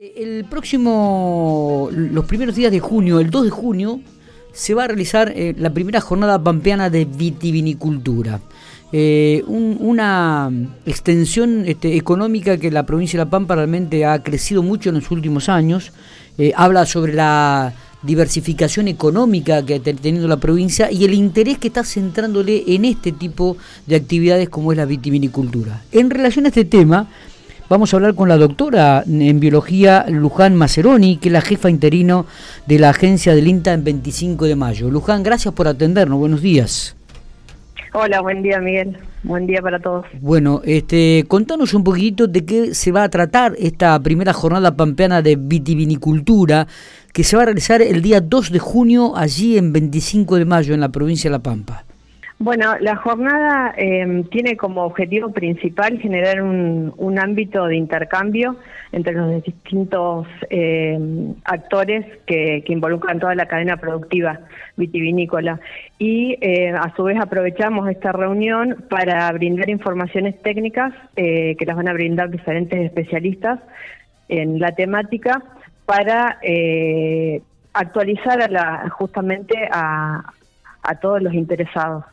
El próximo, los primeros días de junio, el 2 de junio, se va a realizar eh, la primera jornada pampeana de vitivinicultura. Eh, una extensión este, económica que la provincia de La Pampa realmente ha crecido mucho en los últimos años. Eh, habla sobre la diversificación económica que ha tenido la provincia y el interés que está centrándole en este tipo de actividades como es la vitivinicultura. En relación a este tema, Vamos a hablar con la doctora en biología Luján Maceroni, que es la jefa interino de la agencia del INTA en 25 de mayo. Luján, gracias por atendernos. Buenos días. Hola, buen día Miguel. Buen día para todos. Bueno, este, contanos un poquito de qué se va a tratar esta primera jornada pampeana de vitivinicultura que se va a realizar el día 2 de junio allí en 25 de mayo en la provincia de La Pampa. Bueno, la jornada eh, tiene como objetivo principal generar un, ámbito de intercambio entre los distintos eh, actores que, involucran toda la cadena productiva vitivinícola. Y eh, a su vez aprovechamos esta reunión para brindar informaciones técnicas que las van a brindar diferentes especialistas en la temática para actualizar a la, justamente a, a todos los interesados.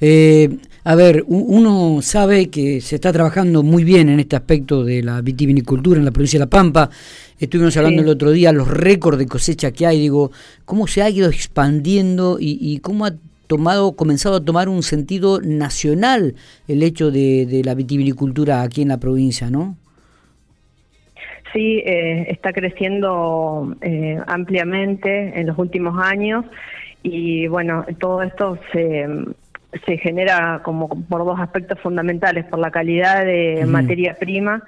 Eh, a ver, uno sabe que se está trabajando muy bien en este aspecto de la vitivinicultura en la provincia de La Pampa. Estuvimos hablando el otro día los récords de cosecha que hay, digo, cómo se ha ido expandiendo y, cómo ha tomado, comenzado a tomar un sentido nacional el hecho de, la vitivinicultura aquí en la provincia, ¿no? Sí, eh, está creciendo eh, ampliamente en los últimos años y bueno, todo esto se, se genera como por dos aspectos fundamentales, por la calidad de materia prima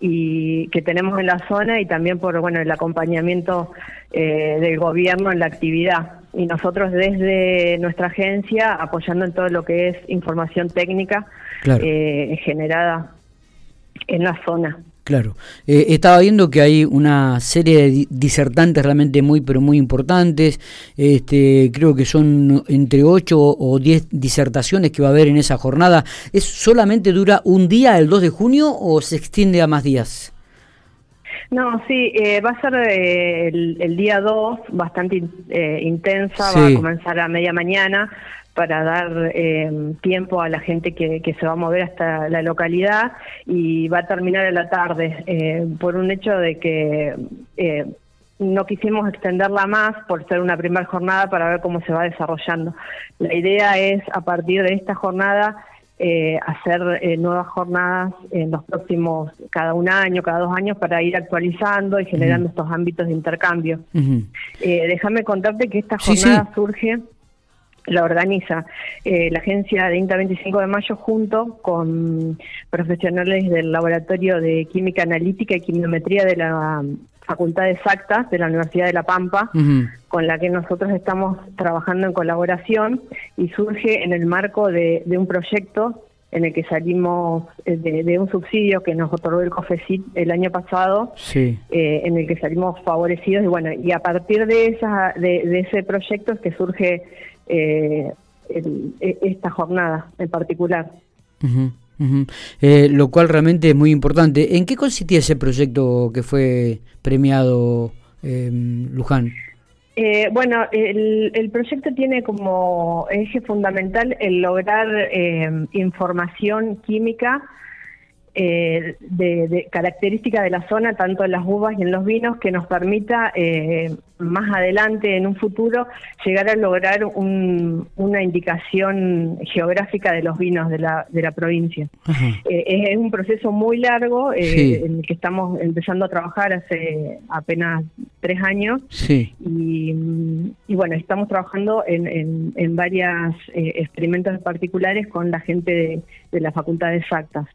y que tenemos en la zona y también por bueno el acompañamiento eh, del gobierno en la actividad. Y nosotros desde nuestra agencia apoyando en todo lo que es información técnica eh, generada en la zona. Claro. Eh, estaba viendo que hay una serie de disertantes realmente muy, pero muy importantes. Este, creo que son entre 8 o 10 disertaciones que va a haber en esa jornada. ¿Es solamente dura un día, el 2 de junio, o se extiende a más días? No, sí, eh, va a ser eh, el, día 2, bastante intensa, va a comenzar a media mañana para dar eh, tiempo a la gente que, se va a mover hasta la localidad y va a terminar en la tarde eh, por un hecho de que eh, no quisimos extenderla más por ser una primera jornada para ver cómo se va desarrollando. La idea es a partir de esta jornada hacer nuevas jornadas en los próximos, cada un año, cada dos años, para ir actualizando y generando estos ámbitos de intercambio. déjame contarte que esta jornada surge la organiza eh, la agencia de INTA 25 de mayo junto con profesionales del Laboratorio de Química Analítica y Quimiometría de la Facultad de Exactas de la Universidad de La Pampa, con la que nosotros estamos trabajando en colaboración y surge en el marco de, un proyecto en el que salimos eh, de, un subsidio que nos otorgó el COFECIT el año pasado, eh, en el que salimos favorecidos y bueno, y a partir de esa de, ese proyecto es que surge eh, e, esta jornada en particular. Eh, lo cual realmente es muy importante. ¿En qué consistía ese proyecto que fue premiado, eh, Luján? Eh, bueno, el, el, proyecto tiene como eje fundamental el lograr información química eh, de, característica de la zona, tanto en las uvas y en los vinos, que nos permita eh, más adelante, en un futuro, llegar a lograr una indicación geográfica de los vinos de la, de la provincia. Eh, es, un proceso muy largo en el que estamos empezando a trabajar hace apenas tres años. Y, bueno, estamos trabajando en, en, en varios experimentos particulares con la gente de, de la Facultad de Exactas.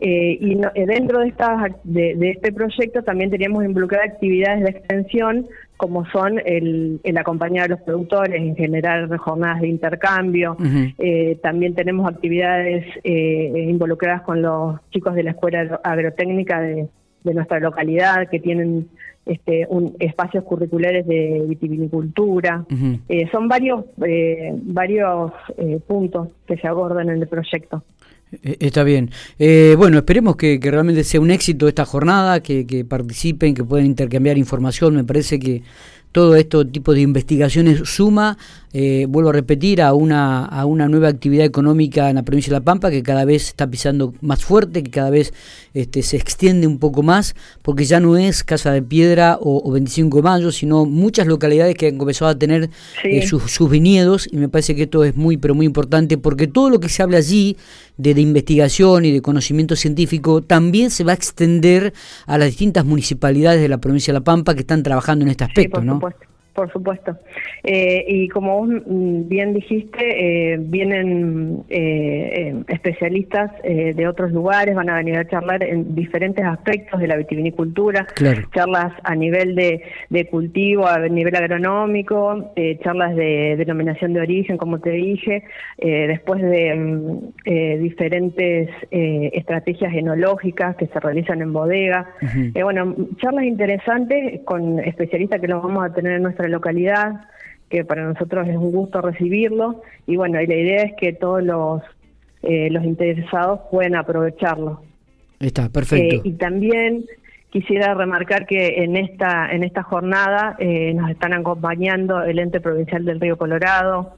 Eh, y eh, dentro de, estas, de, este proyecto también teníamos involucrar actividades de extensión como son el, acompañar a los productores, en generar jornadas de intercambio. Eh, también tenemos actividades involucradas con los chicos de la Escuela Agrotécnica de, nuestra localidad que tienen este, un, espacios curriculares de vitivinicultura. son varios, varios puntos que se abordan en el proyecto. Eh, está bien. Eh, bueno, esperemos que, realmente sea un éxito esta jornada, que, que participen, que puedan intercambiar información. Me parece que todo este tipo de investigaciones suma, eh, vuelvo a repetir, a una, a una nueva actividad económica en la provincia de La Pampa que cada vez está pisando más fuerte, que cada vez este, se extiende un poco más, porque ya no es Casa de Piedra o, 25 de Mayo, sino muchas localidades que han comenzado a tener eh, sus, sus, viñedos, y me parece que esto es muy, pero muy importante, porque todo lo que se habla allí de, de investigación y de conocimiento científico también se va a extender a las distintas municipalidades de la provincia de La Pampa que están trabajando en este aspecto, ¿no? supuesto por supuesto. Eh, y como vos mm, bien dijiste, eh, vienen eh, especialistas de otros lugares, van a venir a charlar en diferentes aspectos de la vitivinicultura, charlas a nivel de, cultivo, a nivel agronómico, charlas de denominación de origen, como te dije, después de mm, diferentes estrategias enológicas que se realizan en bodega. bueno, charlas interesantes con especialistas que los vamos a tener en nuestra localidad, que para nosotros es un gusto recibirlo. Y bueno, y la idea es que todos los, eh, los interesados puedan aprovecharlo. Está, perfecto. Eh, y también quisiera remarcar que en esta, en esta jornada eh, nos están acompañando el ente provincial del Río Colorado,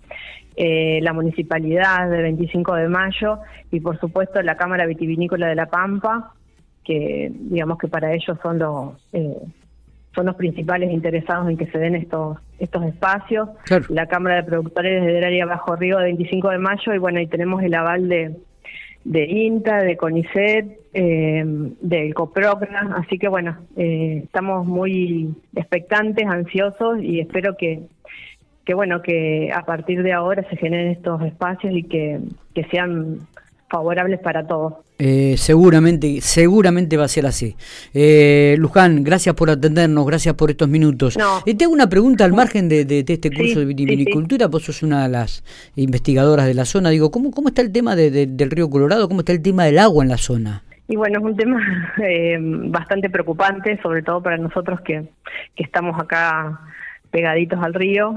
la municipalidad de 25 de mayo y por supuesto la Cámara Vitivinícola de La Pampa, que digamos que para ellos son los son los principales interesados en que se den estos estos espacios. La Cámara de Productores del área Bajo Río de 25 de mayo y bueno, y tenemos el aval de, de INTA, de CONICET, eh, del COPROCRA, así que bueno, eh, estamos muy expectantes, ansiosos y espero que, que bueno, que a partir de ahora se generen estos espacios y que, que sean favorables para todos. Eh, seguramente, seguramente va a ser así. Eh, Luján, gracias por atendernos, gracias por estos minutos. Y te hago una pregunta al margen de, este curso de vitivinicultura, vos sos una de las investigadoras de la zona. Digo, ¿cómo, cómo está el tema del río Colorado? ¿Cómo está el tema del agua en la zona? Y bueno, es un tema eh, bastante preocupante, sobre todo para nosotros que, que estamos acá pegaditos al río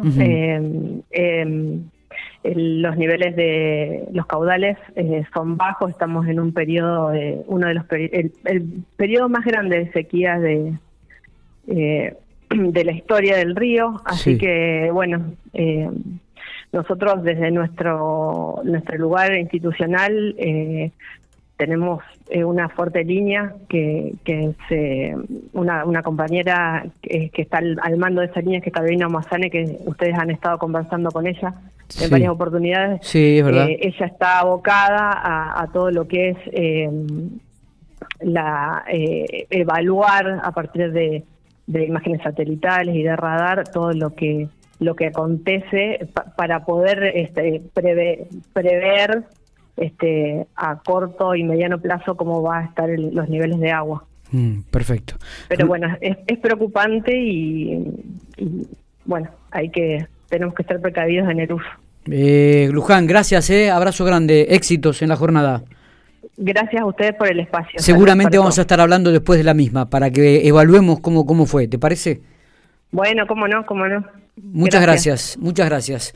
los niveles de los caudales eh, son bajos, estamos en un periodo, de, uno de los el, periodo más grande de sequías de, eh, de la historia del río, así que bueno, eh, nosotros desde nuestro, nuestro lugar institucional tenemos eh, una fuerte línea que, que se, una, una compañera que, está al, mando de esa línea, que es Carolina Mazane, que ustedes han estado conversando con ella en varias oportunidades. Sí, es verdad. Eh, ella está abocada a, todo lo que es eh, la evaluar a partir de, de imágenes satelitales y de radar todo lo que lo que acontece para poder este, prever este, a corto y mediano plazo cómo va a estar los niveles de agua. Mm, perfecto. Pero bueno, es, preocupante y, bueno, hay que tenemos que estar precavidos en el uso. Eh, Luján, gracias, eh, abrazo grande, éxitos en la jornada. Gracias a ustedes por el espacio. Seguramente vamos a estar hablando después de la misma para que evaluemos cómo, cómo fue, ¿te parece? Bueno, cómo no, cómo no. Muchas gracias muchas gracias.